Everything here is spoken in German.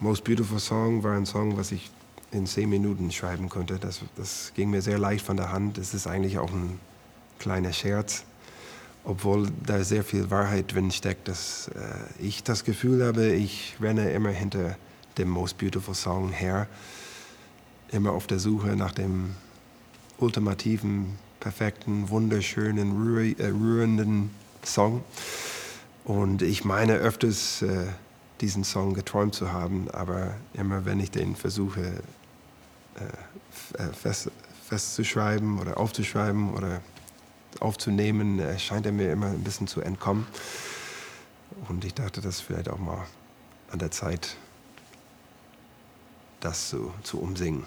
Most Beautiful Song war ein Song, was ich in zehn Minuten schreiben konnte. Das, das ging mir sehr leicht von der Hand. Es ist eigentlich auch ein kleiner Scherz, obwohl da sehr viel Wahrheit drin steckt, dass äh, ich das Gefühl habe, ich renne immer hinter dem Most Beautiful Song her, immer auf der Suche nach dem ultimativen, perfekten, wunderschönen, rührenden Song. Und ich meine öfters äh, diesen Song geträumt zu haben, aber immer wenn ich den versuche äh, äh fest, festzuschreiben oder aufzuschreiben oder aufzunehmen, äh, scheint er mir immer ein bisschen zu entkommen. Und ich dachte, das ist vielleicht auch mal an der Zeit, das zu, zu umsingen.